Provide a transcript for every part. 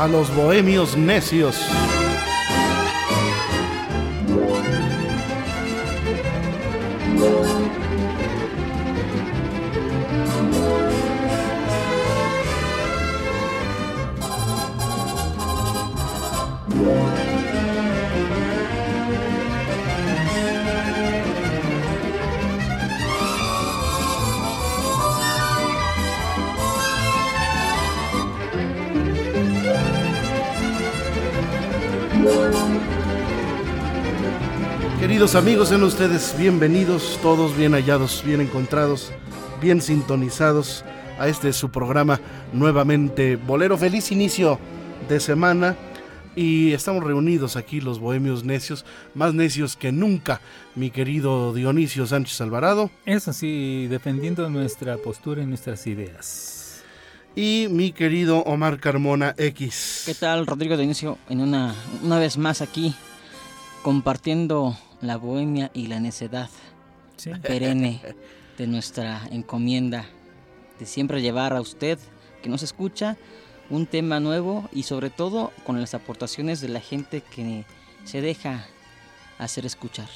A los bohemios necios. Queridos amigos, sean ustedes bienvenidos, todos bien hallados, bien encontrados, bien sintonizados a este su programa nuevamente Bolero. Feliz inicio de semana y estamos reunidos aquí los bohemios necios, más necios que nunca, mi querido Dionisio Sánchez Alvarado. Eso sí, defendiendo nuestra postura y nuestras ideas. Y mi querido Omar Carmona X. ¿Qué tal, Rodrigo Dionisio? En una, una vez más aquí, compartiendo la bohemia y la necedad Sí. perenne de nuestra encomienda de siempre llevar a usted que nos escucha un tema nuevo y sobre todo con las aportaciones de la gente que se deja hacer escuchar.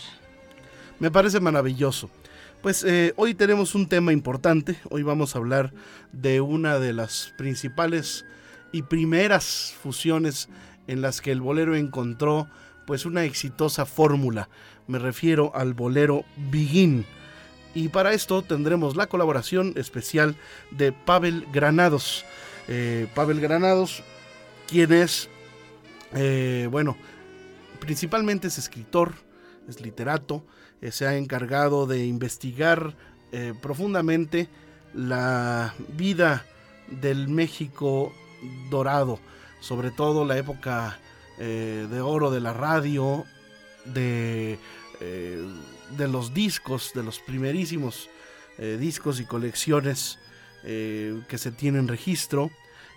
Me parece maravilloso. Pues eh, hoy tenemos un tema importante. Hoy vamos a hablar de una de las principales y primeras fusiones en las que el bolero encontró pues una exitosa fórmula. Me refiero al bolero Begin. Y para esto tendremos la colaboración especial de Pavel Granados. Eh, Pavel Granados, quien es, eh, bueno, principalmente es escritor, es literato, eh, se ha encargado de investigar profundamente la vida del México dorado, sobre todo la época eh, de oro de la radio, de, eh, de los discos, de los primerísimos eh, discos y colecciones que se tienen registro,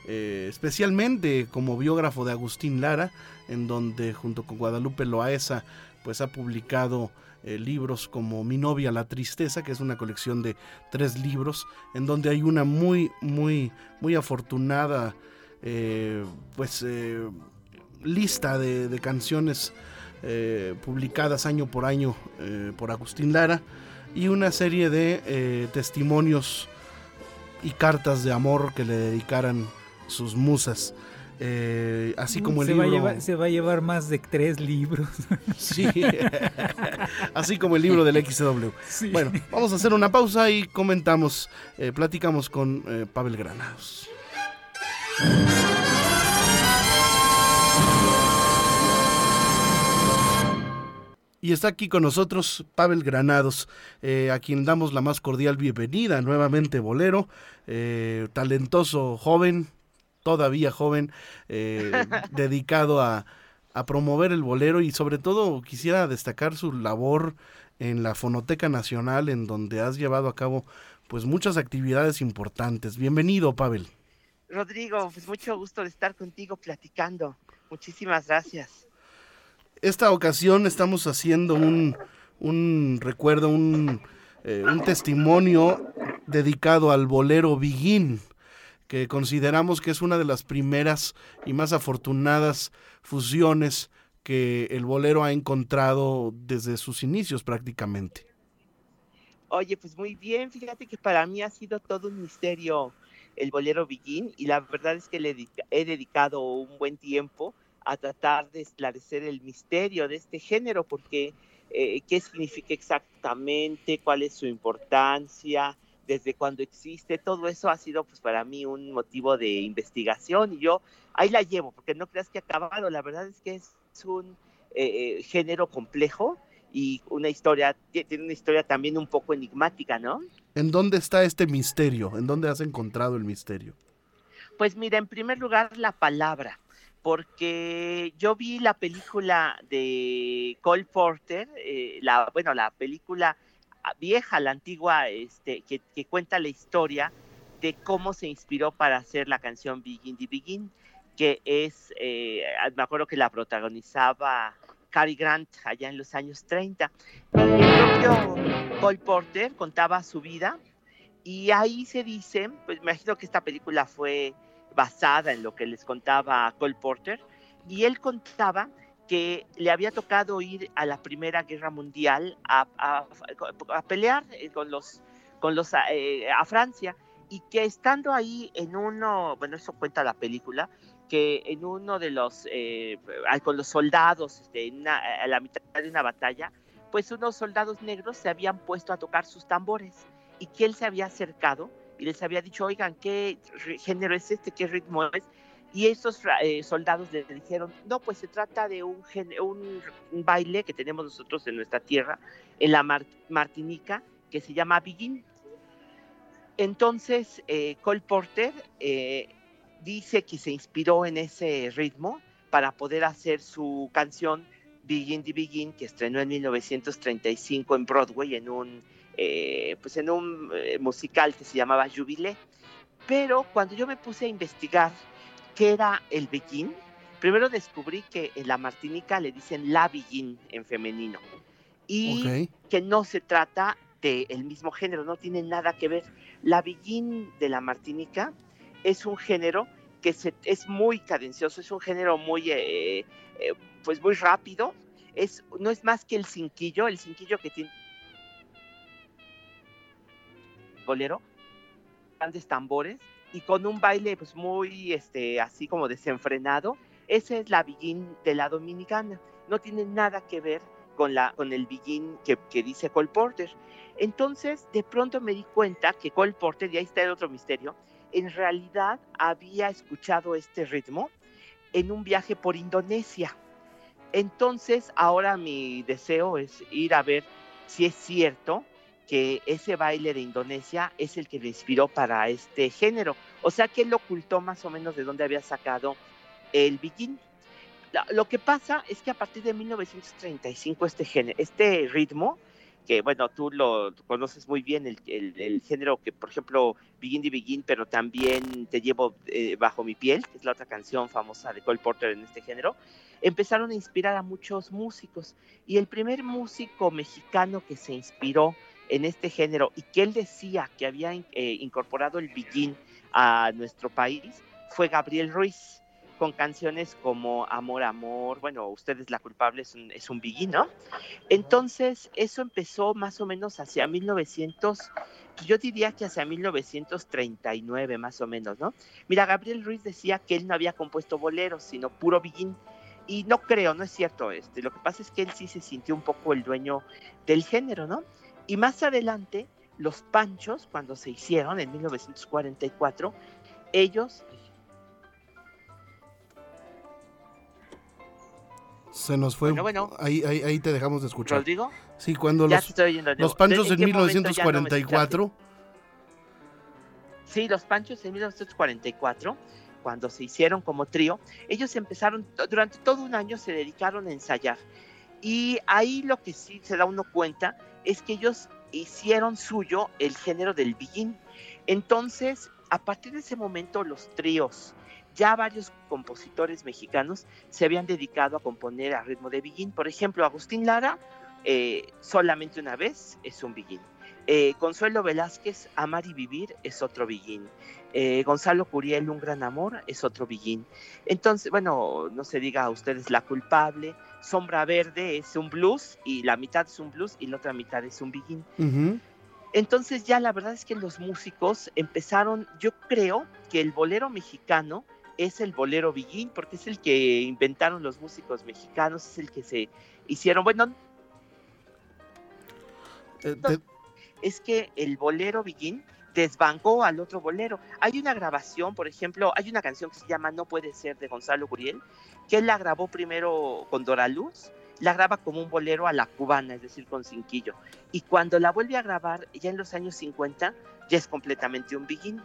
especialmente como biógrafo de Agustín Lara, en donde junto con Guadalupe Loaesa pues ha publicado libros como Mi novia la tristeza, que es una colección de tres libros, en donde hay una muy, muy, muy afortunada pues lista de, de canciones eh, publicadas año por año eh, por Agustín Lara y una serie de eh, testimonios y cartas de amor que le dedicaran sus musas. Eh, así como el se, libro. va a llevar, se va a llevar más de tres libros. Sí. así como el libro del XW. Sí. Bueno, vamos a hacer una pausa y comentamos, eh, platicamos con eh, Pavel Granados. Y está aquí con nosotros Pavel Granados, eh, a quien damos la más cordial bienvenida, nuevamente bolero, eh, talentoso joven, todavía joven, eh, dedicado a, a promover el bolero y sobre todo quisiera destacar su labor en la Fonoteca Nacional, en donde has llevado a cabo pues muchas actividades importantes. Bienvenido, Pavel. Rodrigo, pues mucho gusto de estar contigo platicando. Muchísimas gracias. Esta ocasión estamos haciendo un, un recuerdo, un, eh, un testimonio dedicado al bolero Begin, que consideramos que es una de las primeras y más afortunadas fusiones que el bolero ha encontrado desde sus inicios prácticamente. Oye, pues muy bien, fíjate que para mí ha sido todo un misterio el bolero Begin y la verdad es que le he dedicado un buen tiempo a tratar de esclarecer el misterio de este género, porque eh, qué significa exactamente, cuál es su importancia, desde cuándo existe, todo eso ha sido pues para mí un motivo de investigación y yo ahí la llevo, porque no creas que ha acabado, la verdad es que es un eh, eh, género complejo y una historia, tie- tiene una historia también un poco enigmática, ¿no? ¿En dónde está este misterio? ¿En dónde has encontrado el misterio? Pues mira, en primer lugar la palabra, porque yo vi la película de Cole Porter, eh, la, bueno, la película vieja, la antigua, este, que, cuenta la historia de cómo se inspiró para hacer la canción Begin the Begin, que es, eh, me acuerdo que la protagonizaba Cary Grant allá en los años 30. El propio Cole Porter contaba su vida y ahí se dice, pues me imagino que esta película fue basada en lo que les contaba Cole Porter, y él contaba que le había tocado ir a la Primera Guerra Mundial a, pelear eh, con los, con los eh, a Francia y que estando ahí en uno, bueno, eso cuenta la película, que en uno de los, eh, con los soldados, este, a la mitad de una batalla, pues unos soldados negros se habían puesto a tocar sus tambores y que él se había acercado y les había dicho, oigan, ¿qué género es este? ¿Qué ritmo es? Y esos eh, soldados le dijeron, no, pues se trata de un, un, baile que tenemos nosotros en nuestra tierra, en la Martinica, que se llama Begin. Entonces, eh, Cole Porter eh, dice que se inspiró en ese ritmo para poder hacer su canción Begin the Begin, que estrenó en 1935 en Broadway en un eh, pues en un eh, musical que se llamaba Jubilé. Pero cuando yo me puse a investigar qué era el Begin, primero descubrí que en la Martinica le dicen la Begin en femenino y que no se trata del mismo género, no tiene nada que ver. La Begin de la Martinica es un género que se, es muy cadencioso, es un género muy, eh, pues muy rápido, es, no es más que el cinquillo, el cinquillo que tiene bolero, grandes tambores y con un baile pues muy este así como desenfrenado. Esa es la biguín de la dominicana. No tiene nada que ver con la con el biguín que, que dice Cole Porter. Entonces, de pronto me di cuenta que Cole Porter, y ahí está el otro misterio, en realidad había escuchado este ritmo en un viaje por Indonesia. Entonces, ahora mi deseo es ir a ver si es cierto que ese baile de Indonesia es el que le inspiró para este género. O sea que él ocultó más o menos de dónde había sacado el bikini. Lo que pasa es que a partir de 1935 este, género, este ritmo, que bueno, tú lo conoces muy bien, el, género que, por ejemplo, Begin the Begin, pero también Te llevo eh, bajo mi piel, que es la otra canción famosa de Cole Porter en este género, empezaron a inspirar a muchos músicos. Y el primer músico mexicano que se inspiró en este género y que él decía que había eh, incorporado el billín a nuestro país fue Gabriel Ruiz con canciones como Amor, Amor, bueno, Usted es la culpable, es un, es un ¿no? Entonces, eso empezó más o menos hacia 1900, yo diría que hacia 1939 más o menos, ¿no? Mira, Gabriel Ruiz decía que él no había compuesto boleros, sino puro billín. Y no creo, no es cierto este. Lo que pasa es que él sí se sintió un poco el dueño del género, ¿no? Y más adelante, los Panchos, cuando se hicieron en 1944, ellos... Se nos fue. Bueno, Ahí, ahí, te dejamos de escuchar. ¿Rodrigo? Sí, cuando los, los Panchos en, 1944. sí, los Panchos en 1944 cuando se hicieron como trío, ellos empezaron, durante todo un año se dedicaron a ensayar. Y ahí lo que sí se da uno cuenta es que ellos hicieron suyo el género del billín. Entonces, a partir de ese momento, los tríos, ya varios compositores mexicanos se habían dedicado a componer a ritmo de billín. Por ejemplo, Agustín Lara, eh, solamente una vez es un billín. Eh, Consuelo Velázquez, Amar y Vivir es otro billín. Eh, Gonzalo Curiel, Un Gran Amor es otro billín. Entonces, bueno, no se diga a ustedes La Culpable, Sombra Verde es un blues y la mitad es un blues y la otra mitad es un billín. Entonces ya la verdad es que los músicos empezaron, yo creo que el bolero mexicano es el bolero billín porque es el que inventaron los músicos mexicanos, es el que se hicieron, bueno, eh, es que el bolero billín desbancó al otro bolero. Hay una grabación, por ejemplo, hay una canción que se llama No puede ser de Gonzalo Guriel, que él la grabó primero con Dora Luz, la graba como un bolero a la cubana, es decir, con cinquillo. Y cuando la vuelve a grabar, ya en los años 50, ya es completamente un begin.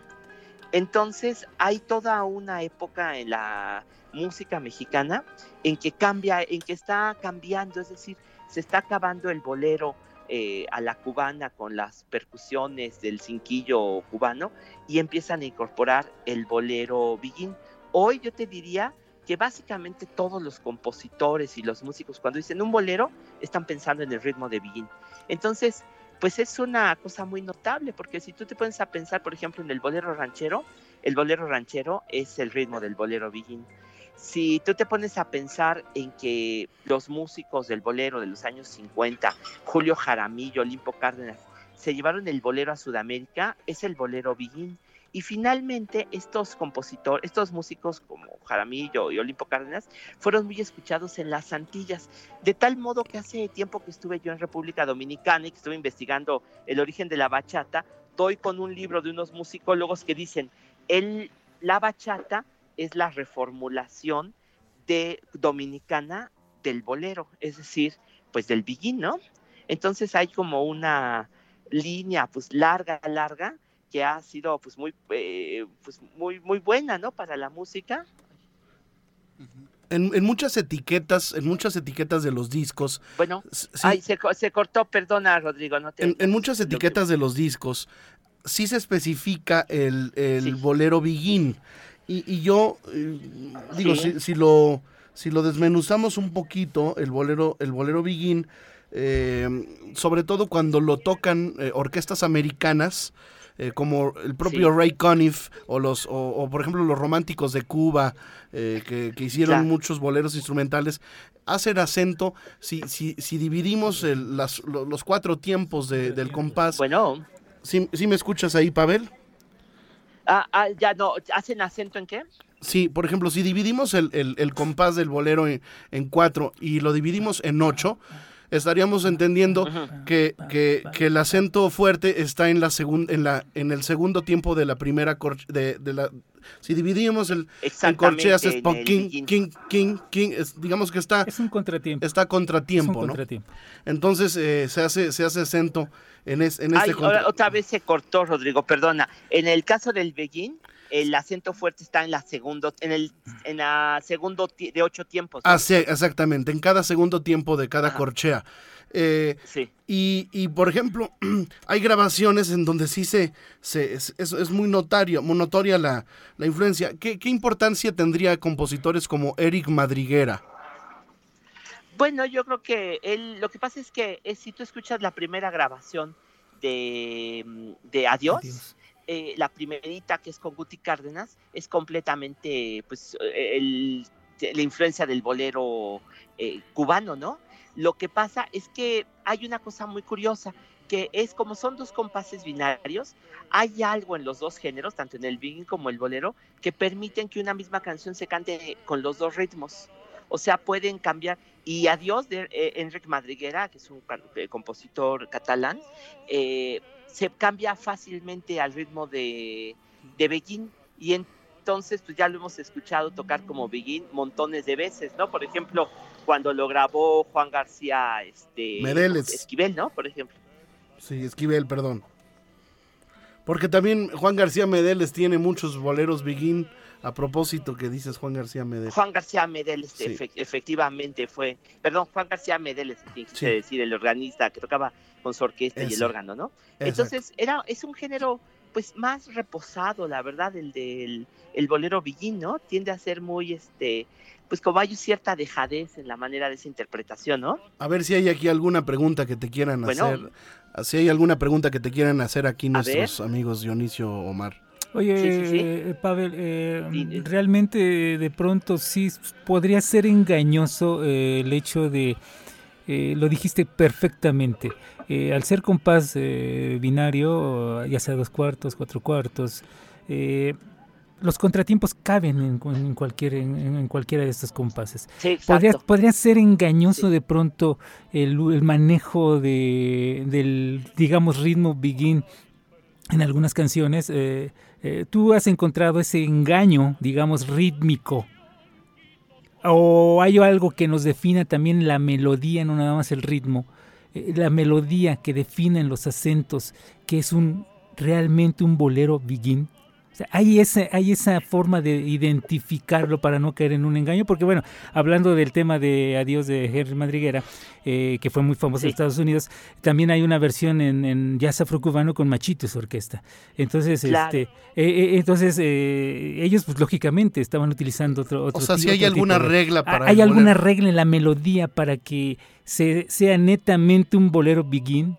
Entonces hay toda una época en la música mexicana en que cambia, en que está cambiando, es decir, se está acabando el bolero eh, a la cubana con las percusiones del cinquillo cubano y empiezan a incorporar el bolero biguín. Hoy yo te diría que básicamente todos los compositores y los músicos cuando dicen un bolero están pensando en el ritmo de biguín. Entonces, pues es una cosa muy notable, porque si tú te pones a pensar, por ejemplo, en el bolero ranchero, el bolero ranchero es el ritmo del bolero biguín. Si tú te pones a pensar en que los músicos del bolero de los años 50, Julio Jaramillo, Olimpo Cárdenas, se llevaron el bolero a Sudamérica, es el bolero biguín. Y finalmente estos compositores, estos músicos como Jaramillo y Olimpo Cárdenas fueron muy escuchados en las Antillas, de tal modo que hace tiempo que estuve yo en República Dominicana y que estuve investigando el origen de la bachata, doy con un libro de unos musicólogos que dicen, el, la bachata es la reformulación de dominicana del bolero, es decir, pues del biguín. Entonces hay como una línea pues larga, larga, que ha sido pues muy, eh, pues muy, muy buena, ¿no? Para la música. En, muchas etiquetas, en muchas etiquetas de los discos. Bueno, ay, se, se, cortó, perdona, Rodrigo. No te, en, muchas etiquetas de los discos sí se especifica el, el bolero biguín. Y, y yo eh, digo, si, si, lo si lo desmenuzamos un poquito, el bolero, el bolero biguín, eh, sobre todo cuando lo tocan orquestas americanas, eh, como el propio Ray Conniff o los o, por ejemplo los románticos de Cuba eh, que, hicieron muchos boleros instrumentales hacen acento si si, si dividimos los cuatro tiempos del compás. Bueno. ¿sí, me escuchas ahí Pavel ah, ah, ya no hacen acento en qué Sí, por ejemplo, si dividimos el, el, compás del bolero en, en, cuatro y lo dividimos en ocho, estaríamos entendiendo que, que, que, el acento fuerte está en la en la en el segundo tiempo de la primera de, de la si dividimos el en corcheas es king, king, king, king, digamos que está es un contratiempo. Está contratiempo, un contratiempo. Entonces eh, se hace se hace acento en, es, en este otra vez se cortó Rodrigo, perdona. En el caso del Beguín el acento fuerte está en la segundo, en el en la segundo de ocho tiempos. Ah, sí, exactamente, en cada segundo tiempo de cada corchea. Eh, sí. Y, y, por ejemplo, hay grabaciones en donde sí se, se es, es, muy notario, muy notoria la, la influencia. ¿Qué, ¿Qué, importancia tendría compositores como Eric Madriguera? Bueno, yo creo que él, lo que pasa es que si tú escuchas la primera grabación de, de Adiós eh, la primerita que es con Guti Cárdenas es completamente pues la influencia del bolero eh, cubano, ¿no? Lo que pasa es que hay una cosa muy curiosa, que es como son dos compases binarios, hay algo en los dos géneros, tanto en el big como el bolero, que permiten que una misma canción se cante con los dos ritmos. O sea, pueden cambiar. Y Adiós de eh, Enrique Madriguera, que es un compositor catalán, eh, se cambia fácilmente al ritmo de, de Begin y entonces pues ya lo hemos escuchado tocar como Begin montones de veces, ¿no? Por ejemplo, cuando lo grabó Juan García este, Esquivel, ¿no? Por ejemplo. Sí, Esquivel, perdón. Porque también Juan García Medeles tiene muchos boleros Begin a propósito que dices Juan García Medeles. Juan García Medeles efectivamente fue, perdón, Juan García Medeles, sí. decir, el organista que tocaba con su orquesta y el órgano, ¿no? Entonces era es un género pues más reposado, la verdad, el del el bolero villín, ¿no? Tiende a ser muy este pues como hay cierta dejadez en la manera de esa interpretación, ¿no? A ver si hay aquí alguna pregunta que te quieran hacer. Si hay alguna pregunta que te quieran hacer aquí nuestros amigos Dionisio Omar. Oye, Pavel, eh, realmente de pronto sí podría ser engañoso eh, el hecho de, eh, lo dijiste perfectamente, al ser compás binario, ya sea dos cuartos, cuatro cuartos, los contratiempos caben en, cualquier, en, cualquiera de estos compases. podría, podría, ser engañoso de pronto el, el manejo de, del, digamos, ritmo begin en algunas canciones. Eh, eh, ¿Tú has encontrado ese engaño, digamos, rítmico? ¿O hay algo que nos defina también la melodía, no nada más el ritmo? Eh, la melodía que definen los acentos, que es un realmente un bolero begin. Hay, esa, hay esa forma de identificarlo para no caer en un engaño, porque bueno, hablando del tema de Adiós de Henry Madriguera, eh, que fue muy famoso en Estados Unidos, también hay una versión en, en jazz afrocubano con Machito su orquesta. Entonces, este, eh, eh, entonces ellos pues lógicamente estaban utilizando otro, otro O sea, si hay alguna regla para... ¿Hay alguna regla en la melodía para que se, sea netamente un bolero begin?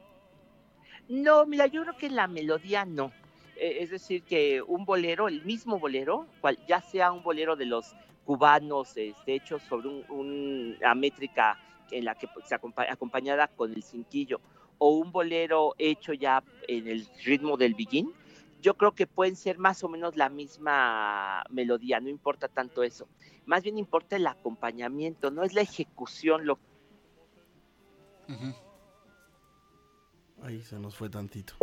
No, mira, yo creo que la melodía no es decir, que un bolero, el mismo bolero, cual, ya sea un bolero de los cubanos este, hecho sobre una métrica en la que pues, se acompañada con el cinquillo, o un bolero hecho ya en el ritmo del begin, yo creo que pueden ser más o menos la misma melodía, no importa tanto eso. Más bien importa el acompañamiento, no es la ejecución lo Ahí se nos fue tantito.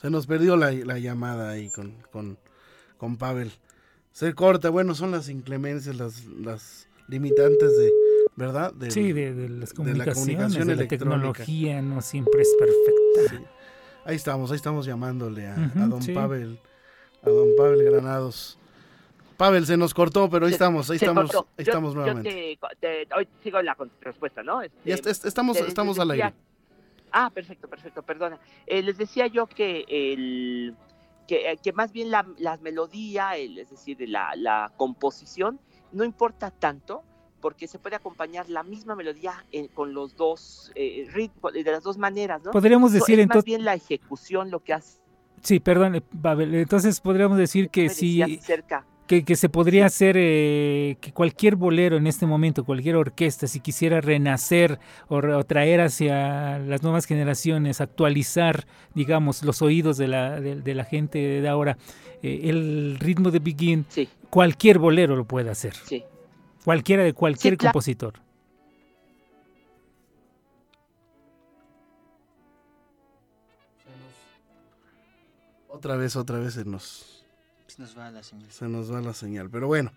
Se nos perdió la, llamada ahí con, con, Pavel. Se corta, bueno, son las inclemencias, las, las limitantes de, ¿verdad? sí, de, las comunicaciones, de la, tecnología, no siempre es perfecta. Ahí estamos, ahí estamos llamándole a, don Pavel, a don Pavel Granados. Pavel, se nos cortó, pero ahí estamos, ahí estamos, ahí estamos nuevamente. hoy sigo la respuesta, ¿no? Este, estamos, estamos al aire. Ah, perfecto, perfecto, perdona. Eh, les decía yo que el que, eh, que más bien la, melodía, es decir, la, la, composición, no importa tanto porque se puede acompañar la misma melodía con los dos eh, ritmos, de las dos maneras, ¿no? Podríamos decir entonces... Más bien la ejecución lo que hace. Sí, perdón, Babel, entonces podríamos decir que si... Cerca que, se podría hacer eh, que cualquier bolero en este momento, cualquier orquesta, si quisiera renacer o, traer hacia las nuevas generaciones, actualizar, digamos, los oídos de la, de, la gente de ahora, eh, el ritmo de Begin, cualquier bolero lo puede hacer. Cualquiera de cualquier compositor. Otra vez, otra vez se nos se nos va la señal. Se nos va la señal. Pero bueno,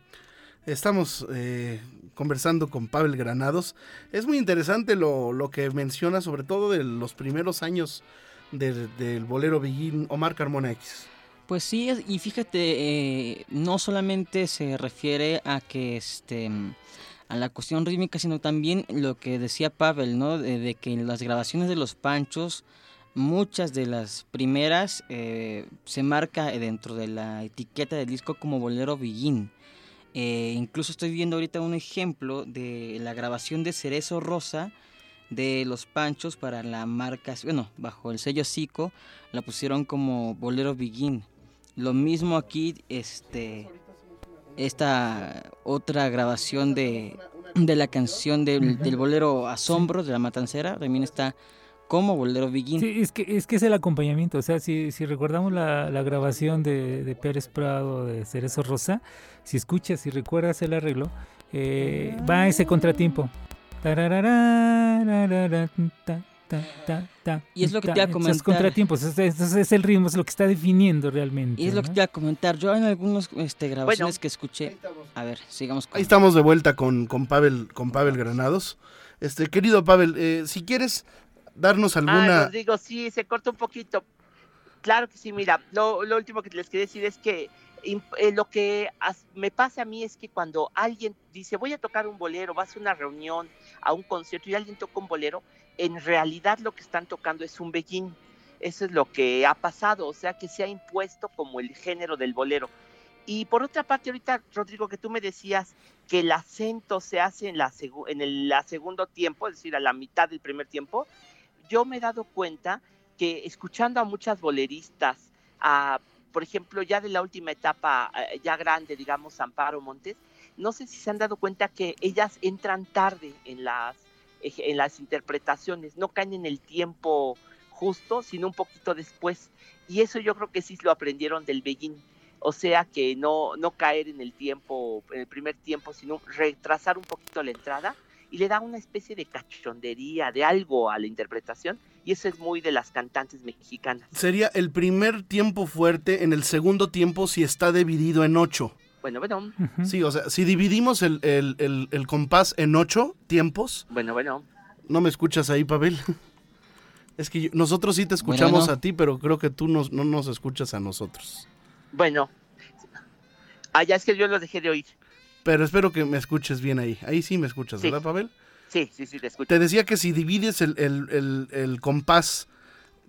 estamos eh, conversando con Pavel Granados. Es muy interesante lo, que menciona, sobre todo de los primeros años del bolero Billín Omar Carmona X. Pues sí, y fíjate, eh, no solamente se refiere a que este a la cuestión rítmica, sino también lo que decía Pavel, ¿no? De, de que en las grabaciones de los Panchos muchas de las primeras eh, se marca dentro de la etiqueta del disco como bolero Begin. Eh, incluso estoy viendo ahorita un ejemplo de la grabación de Cerezo Rosa de Los Panchos para la marca, bueno, bajo el sello Zico, la pusieron como bolero Begin. Lo mismo aquí, este, esta otra grabación de, la canción del, del bolero Asombro de la Matancera, también está como Bolero Begin. Sí, es que, es que es el acompañamiento. O sea, si, si recordamos la, grabación de, Pérez Prado de Cerezo Rosa, si escuchas y recuerdas el arreglo, eh, va ese contratiempo. Y es lo que te iba a comentar. Esos contratiempos, es, el ritmo, es lo que está definiendo realmente. Y es lo que te iba a comentar. Yo en algunas este, grabaciones que escuché. A ver, sigamos Ahí estamos de vuelta con, con, Pavel, con Pavel Granados. Este, querido Pavel, eh, si quieres, darnos alguna... Ah, digo, sí, se corta un poquito. Claro que sí, mira, lo, último que les quería decir es que eh, lo que me pasa a mí es que cuando alguien dice voy a tocar un bolero, va a una reunión, a un concierto y alguien toca un bolero, en realidad lo que están tocando es un beguín. Eso es lo que ha pasado, o sea que se ha impuesto como el género del bolero. Y por otra parte, ahorita, Rodrigo, que tú me decías que el acento se hace en, la en el la segundo tiempo, es decir, a la mitad del primer tiempo, yo me he dado cuenta que escuchando a muchas boleristas, a, por ejemplo, ya de la última etapa, eh, ya grande, digamos, Amparo Montes, no sé si se han dado cuenta que ellas entran tarde en las, en las interpretaciones, no caen en el tiempo justo, sino un poquito después. Y eso yo creo que sí lo aprendieron del Beguín. O sea que no, no caer en el tiempo, en el primer tiempo, sino retrasar un poquito la entrada y le da una especie de cachondería, de algo a la interpretación, y eso es muy de las cantantes mexicanas. Sería el primer tiempo fuerte, en el segundo tiempo si está dividido en ocho. Bueno, bueno. Sí, o sea, si dividimos el, compás en ocho tiempos. Bueno, bueno. ¿No me escuchas ahí, Pavel? Es que nosotros sí te escuchamos a ti, pero creo que tú no nos escuchas a nosotros. Bueno, allá es que yo lo dejé de oír. Pero espero que me escuches bien ahí. Ahí sí me escuchas, ¿verdad, Pavel? Sí, sí, sí, te escucho. Te decía que si divides el, el, el, compás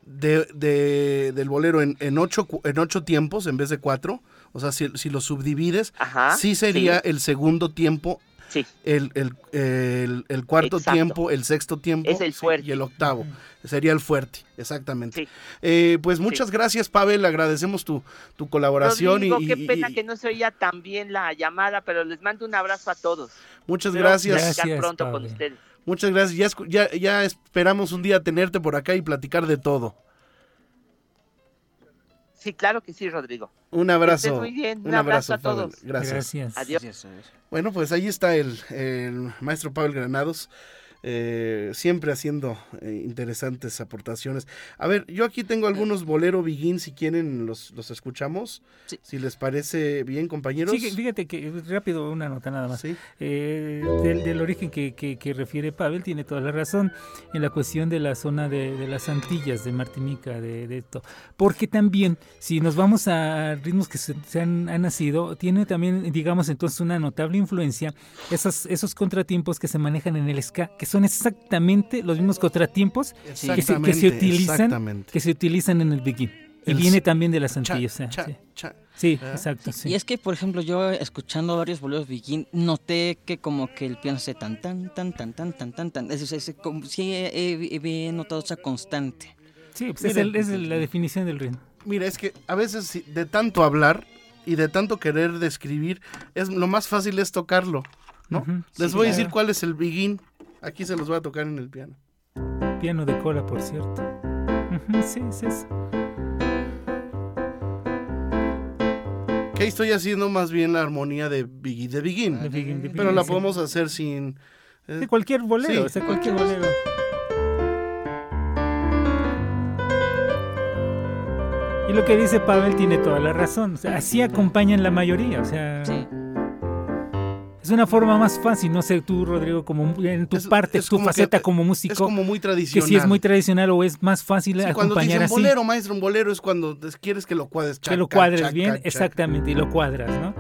de, de, del bolero en, en, ocho, en ocho tiempos en vez de cuatro, o sea, si, si lo subdivides, sí sería el segundo tiempo el, el, el, cuarto tiempo, el sexto tiempo y el octavo. Sería el fuerte, exactamente. Eh, pues muchas gracias, Pavel. Agradecemos tu, tu colaboración. y, qué pena que no se oía tan bien la llamada, pero les mando un abrazo a todos. Muchas gracias. gracias pronto con ustedes. Muchas gracias. Ya, ya, ya esperamos un día tenerte por acá y platicar de todo. Sí, claro que sí, Rodrigo. Un abrazo. muy bien. Un, abrazo, a todos. Gracias. Adiós. Bueno, pues ahí está el, el maestro Pablo Granados. Eh, siempre haciendo eh, interesantes aportaciones. A ver, yo aquí tengo algunos bolero Begin, si quieren los, los escuchamos. Si les parece bien, compañeros. Sí, fíjate que rápido una nota nada más. Eh, del, origen que, que, refiere Pavel, tiene toda la razón en la cuestión de la zona de, las Antillas, de Martinica, de, esto. Porque también, si nos vamos a ritmos que se, han, han, nacido, tiene también, digamos, entonces una notable influencia esos, esos contratiempos que se manejan en el ska, que son exactamente los mismos contratiempos que se, que se, utilizan que se utilizan en el begin. Y viene también de las Antillas. sí. exacto. Y es que, por ejemplo, yo escuchando varios boleros begin, noté que como que el piano se tan, tan, tan, tan, tan, tan, tan, tan. Es, es, como, sí he, notado esa constante. Sí, pues es, es, la definición del ritmo. Mira, es que a veces de tanto hablar y de tanto querer describir, es lo más fácil es tocarlo, ¿no? Les voy a decir cuál es el begin Aquí se los voy a tocar en el piano. Piano de cola, por cierto. sí, es eso. Que estoy haciendo más bien la armonía de Begin. De Begin, pero la podemos hacer sin... Eh, de cualquier bolero, de cualquier bolero. Y lo que dice Pavel tiene toda la razón. así acompañan la mayoría. O sea, es una forma más fácil, no sé tú, Rodrigo, como en tu parte, tu faceta como músico. Es como muy tradicional. Que si es muy tradicional o es más fácil sí, acompañar cuando dicen bolero, maestro, un bolero es cuando quieres que lo cuadres. que lo cuadres bien, exactamente, y lo cuadras, ¿no?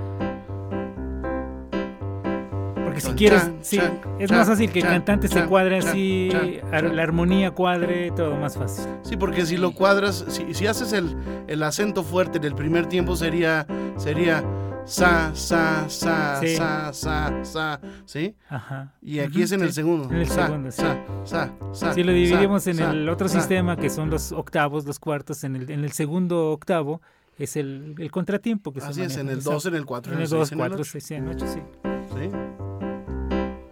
Porque si quieres, sí, es más fácil que el cantante se cuadre así, la armonía cuadre, todo más fácil. Sí, porque si lo cuadras, si, si haces el, el acento fuerte en el primer tiempo sería, sería sa, sa, sa, sa, sa, sa, ¿sí? Ajá. Y aquí es en el segundo. En el sa, segundo, sa, sa, sa, Si lo dividimos en el otro sistema, que son los octavos, los cuartos, en el, en el segundo octavo es el, el contratiempo. Que Así es, en el 2, en el 4, en el 2, 4, 6, en el 8, sí. Sí.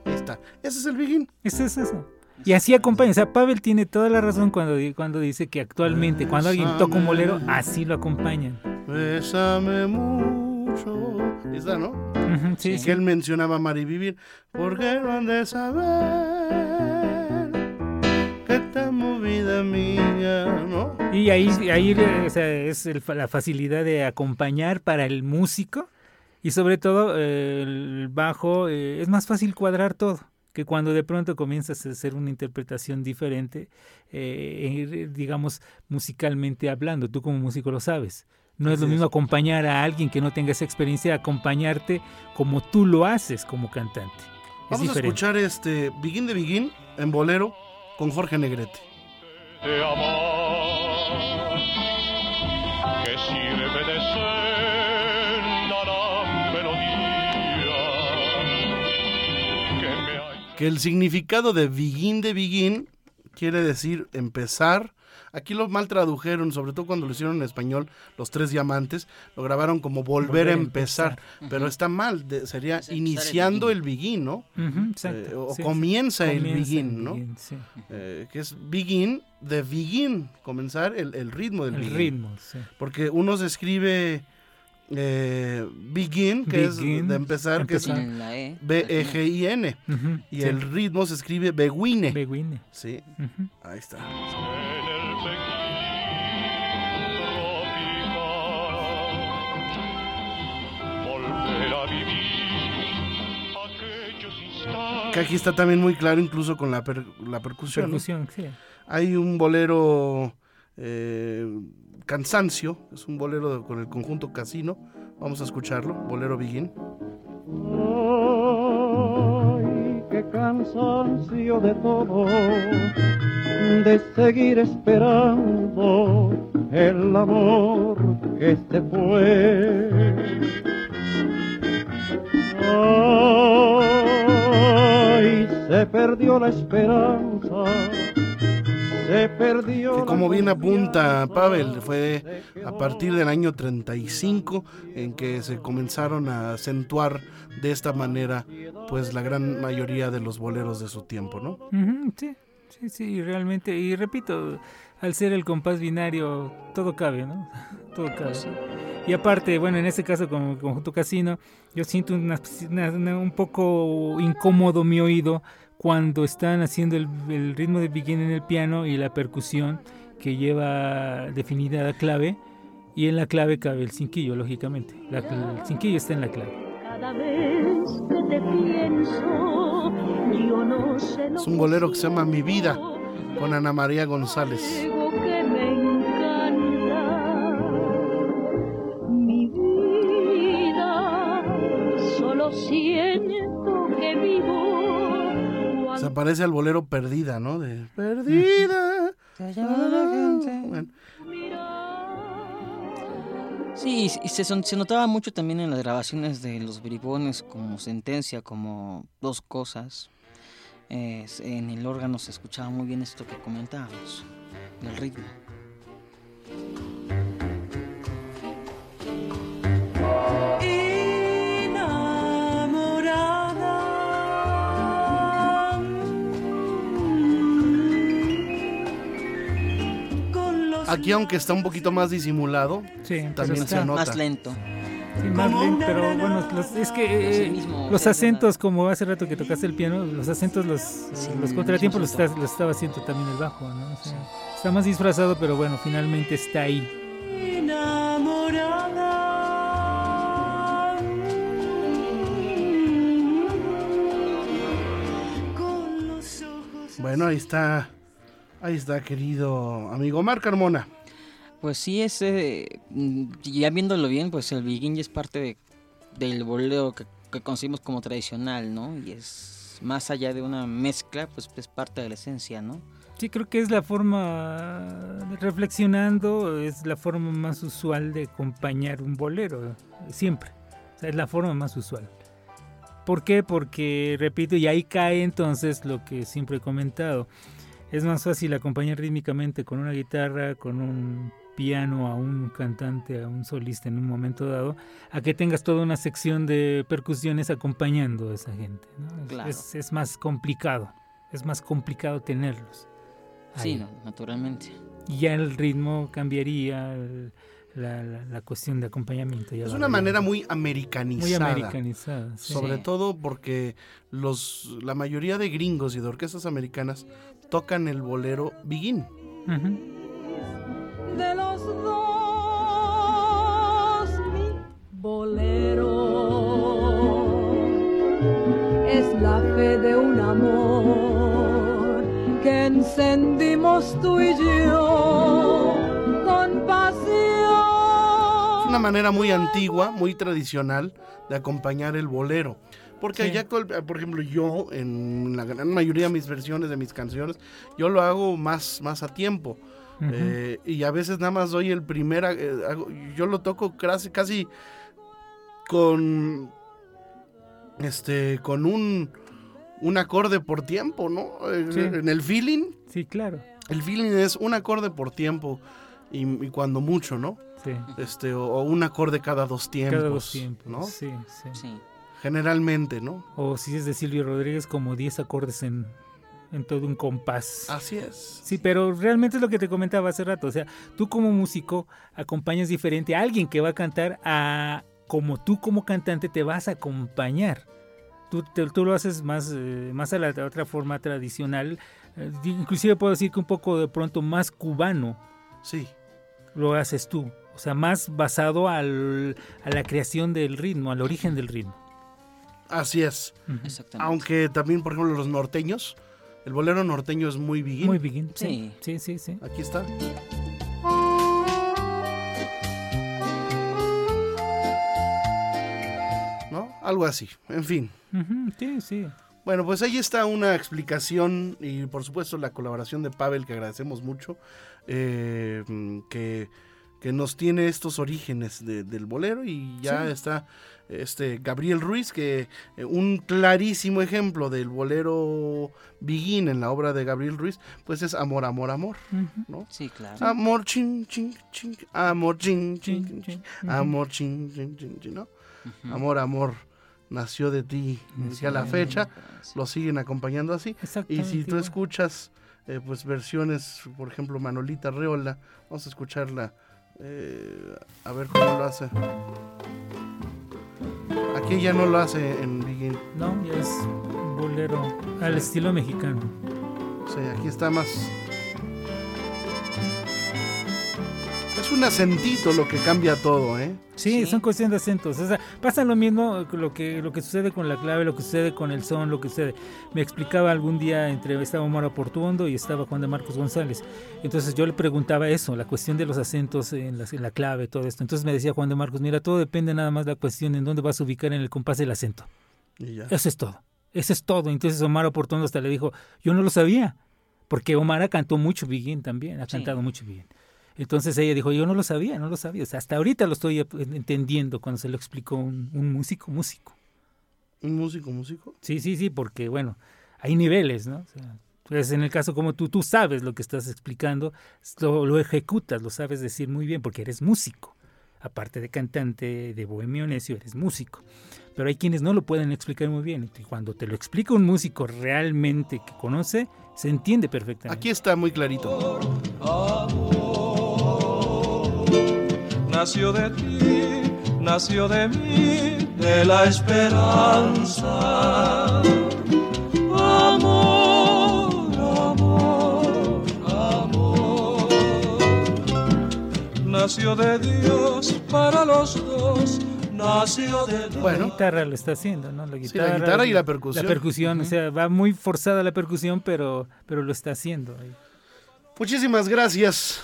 Ahí está. Ese es el begin. Ese es eso. Y así acompaña. O sea, Pavel tiene toda la razón cuando, cuando dice que actualmente, cuando alguien toca un bolero, así lo acompañan. Bésame mucho esa, ¿no? sí, Que él mencionaba Marivivir. Porque no han de saber que esta movida mía, ¿no? Y ahí, ahí es la facilidad de acompañar para el músico. Y sobre todo, el bajo, eh, es más fácil cuadrar todo que cuando de pronto comienzas a hacer una interpretación diferente, eh, digamos, musicalmente hablando, tú como músico lo sabes. No es lo mismo acompañar a alguien que no tenga esa experiencia, acompañarte como tú lo haces como cantante. Vamos a escuchar este Begin de Begin en bolero con Jorge Negrete. que el significado de Begin de Begin quiere decir empezar Aquí lo mal tradujeron, sobre todo cuando lo hicieron en español, Los Tres Diamantes, lo grabaron como Volver, a empezar, pero está mal, sería iniciando el begin, ¿no? Eh, o comienza, el begin, ¿no? Eh, que es begin, de begin, comenzar el, ritmo del el ritmo, sí. Porque uno se escribe... Eh, begin, que es de empezar, que es e. B-E-G-I-N. y el ritmo se escribe Beguine. Beguine. Sí, ahí está. Que aquí está también muy claro, incluso con la, la percusión. percusión sí. Hay un bolero eh, Cansancio, es un bolero con el conjunto Casino. Vamos a escucharlo, bolero Begin. Cansancio de todo, de seguir esperando el amor que se fue. Ay, se perdió la esperanza que como bien apunta Pavel, fue a partir del año 35 en que se comenzaron a acentuar de esta manera pues la gran mayoría de los boleros de su tiempo, ¿no? sí, sí, sí, realmente. Y repito, al ser el compás binario, todo cabe, ¿no? Todo cabe. Y aparte, bueno, en este caso con el conjunto casino, yo siento un poco incómodo mi oído cuando están haciendo el, ritmo de begin en el piano y la percusión que lleva definida la clave y en la clave cabe el cinquillo, lógicamente. el cinquillo está en la clave. Es un bolero que se llama Mi vida con Ana María González. Mi vida, solo siento que vivo se parece al bolero Perdida, ¿no? De Perdida. Sí, y se, se, notaba mucho también en las grabaciones de los bribones como sentencia, como dos cosas. en el órgano se escuchaba muy bien esto que comentábamos, el ritmo. Aquí, aunque está un poquito más disimulado, también se nota. Más lento. Sí, más lento, pero bueno, es que eh, los acentos, como hace rato que tocaste el piano, los acentos, los, los contratiempos los, los, estaba haciendo también el bajo, ¿no? Está más disfrazado, pero bueno, finalmente está ahí. Bueno, ahí está Ahí está, querido amigo Marc Carmona. Pues sí, ese, mm, ya viéndolo bien, pues el Begin es parte del bolero que, que concebimos como tradicional, ¿no? Y es más allá de una mezcla, pues es parte de la esencia, ¿no? Sí, creo que es la forma, reflexionando, es la forma más usual de acompañar un bolero, siempre. O sea, es la forma más usual. ¿Por qué? Porque, repito, y ahí cae entonces lo que siempre he comentado es más fácil acompañar rítmicamente con una guitarra, con un piano a un cantante, a un solista en un momento dado, a que tengas toda una sección de percusiones acompañando a esa gente. Es, más complicado, es más complicado tenerlos. Sí, naturalmente. Y ya el ritmo cambiaría, la, cuestión de acompañamiento. es una manera muy americanizada. Muy americanizada. Sobre todo porque los, la mayoría de gringos y de orquestas americanas tocan el bolero Begin. De los dos, mi bolero es la fe de un amor que encendimos tú y yo con una manera muy antigua, muy tradicional de acompañar el bolero. Porque allá, por ejemplo, yo, en la gran mayoría de mis versiones de mis canciones, yo lo hago más, más a tiempo. Eh, y a veces nada más doy el primer, eh, yo lo toco casi, casi con, este, con un, un acorde por tiempo, ¿no? Eh, en el feeling. Sí, claro. El feeling es un acorde por tiempo y cuando mucho, ¿no? Este, o, un acorde cada dos tiempos. Cada dos tiempos, ¿no? Sí, sí, Generalmente, ¿no? O si es de Silvio Rodríguez, como 10 acordes en, en todo un compás. Así es. Sí, pero realmente es lo que te comentaba hace rato. O sea, tú como músico acompañas diferente a alguien que va a cantar a como tú como cantante te vas a acompañar. Tú, tú lo haces más, eh, más a la otra forma tradicional. Eh, inclusive puedo decir que un poco de pronto más cubano. Sí. Lo haces tú. O sea, más basado al, a la creación del ritmo, al origen del ritmo. Así es. Exactamente. Aunque también, por ejemplo, los norteños, el bolero norteño es muy biguín. Muy biguín, sí. Sí, sí, sí. Aquí está. ¿No? Algo así, en fin. Sí, sí. Bueno, pues ahí está una explicación y por supuesto la colaboración de Pavel que agradecemos mucho. Eh, que que nos tiene estos orígenes de- del bolero y ya Sí. está este Gabriel Ruiz, que eh, un clarísimo ejemplo del bolero Begin en la obra de Gabriel Ruiz, pues es Amor, Amor, Amor. ¿no? Sí, claro. Amor, chin, chin, chin, amor, chin, chin, Chin, chin, chin. amor, chin, chin, chin, chin, ¿no? Amor, amor, nació de ti, a la fecha, Sí. lo siguen acompañando así. Y si tú escuchas, eh, pues versiones, por ejemplo, Manolita Reola, vamos a escucharla, eh, a ver cómo lo hace. Aquí ya no lo hace en Begin, No, ya es un bolero al estilo mexicano. sea, aquí está más... Es un acentito lo que cambia todo, ¿eh? Sí, Sí. son cuestiones de acentos. O sea, pasa lo mismo lo que lo que sucede con la clave, lo que sucede con el son, lo que sucede. Me explicaba algún día entre estaba Omar Portuondo y estaba Juan de Marcos González. Entonces yo le preguntaba eso, la cuestión de los acentos en la, en la clave, todo esto. Entonces me decía Juan de Marcos, mira, todo depende nada más de la cuestión en dónde vas a ubicar en el compás del acento. Y ya. Eso es todo. Eso es todo. Entonces Omar Portuondo hasta le dijo, yo no lo sabía, porque Omar cantó mucho Begin también, ha Sí. cantado mucho Begin. Entonces ella dijo, yo no lo sabía, no lo sabía. O sea, hasta ahorita lo estoy entendiendo cuando se lo explicó un, un músico, músico. ¿Un músico, músico? Sí, sí, sí, porque bueno, hay niveles, ¿no? O sea, pues en el caso como tú, tú sabes lo que estás explicando, lo, lo ejecutas, lo sabes decir muy bien, porque eres músico. Aparte de cantante, de bohemio necio, eres músico. Pero hay quienes no lo pueden explicar muy bien. Y cuando te lo explica un músico realmente que conoce, se entiende perfectamente. Aquí está muy clarito. Nació de ti, nació de mí, de la esperanza. Amor, amor, amor. Nació de Dios para los dos, nació de Dios. La Bueno, guitarra lo está haciendo, ¿no? La Sí, guitarra, la guitarra y la percusión. La percusión, o sea, va muy forzada la percusión, pero, pero lo está haciendo. muchísimas gracias,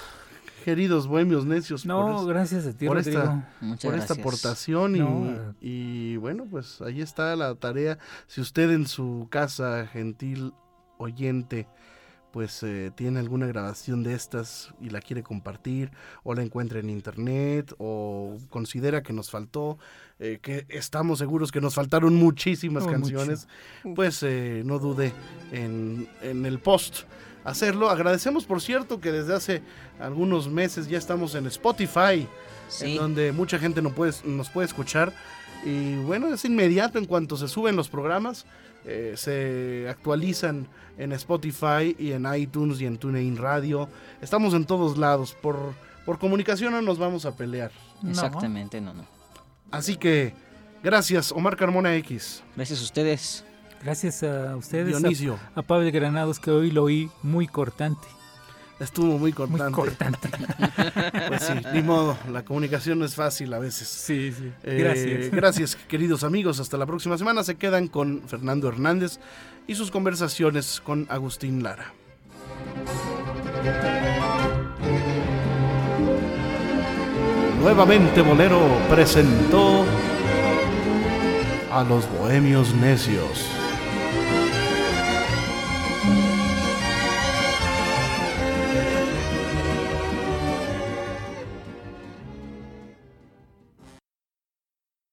queridos bohemios necios, No, por, es- gracias a ti, por Rodrigo. esta- Muchas por esta aportación y, No. y bueno, pues ahí está la tarea. Si usted en su casa, gentil oyente, pues eh, tiene alguna grabación de estas y la quiere compartir o la encuentra en internet o considera que nos faltó, eh, que estamos seguros que nos faltaron muchísimas Oh, canciones, pues eh, no dude en, en el post hacerlo. Agradecemos, por cierto, que desde hace algunos meses ya estamos en Spotify en donde mucha gente no puede, nos puede escuchar. Y bueno, es inmediato en cuanto se suben los programas, eh, se actualizan en Spotify y en iTunes y en TuneIn Radio. Estamos en todos lados. Por, por comunicación no nos vamos a pelear. Exactamente, no, no. Así que, gracias, Omar Carmona X, Gracias a ustedes. Gracias a ustedes, a, Dionisio. a Pablo Granados, que hoy lo oí muy cortante. Estuvo muy Muy cortante. cortante. Pues sí, ni modo, la comunicación no es fácil a veces. Sí, sí. Eh, Gracias. gracias, queridos amigos. Hasta la próxima semana. Se quedan con Fernando Hernández y sus conversaciones con Agustín Lara. Nuevamente Bolero presentó a los Bohemios Necios.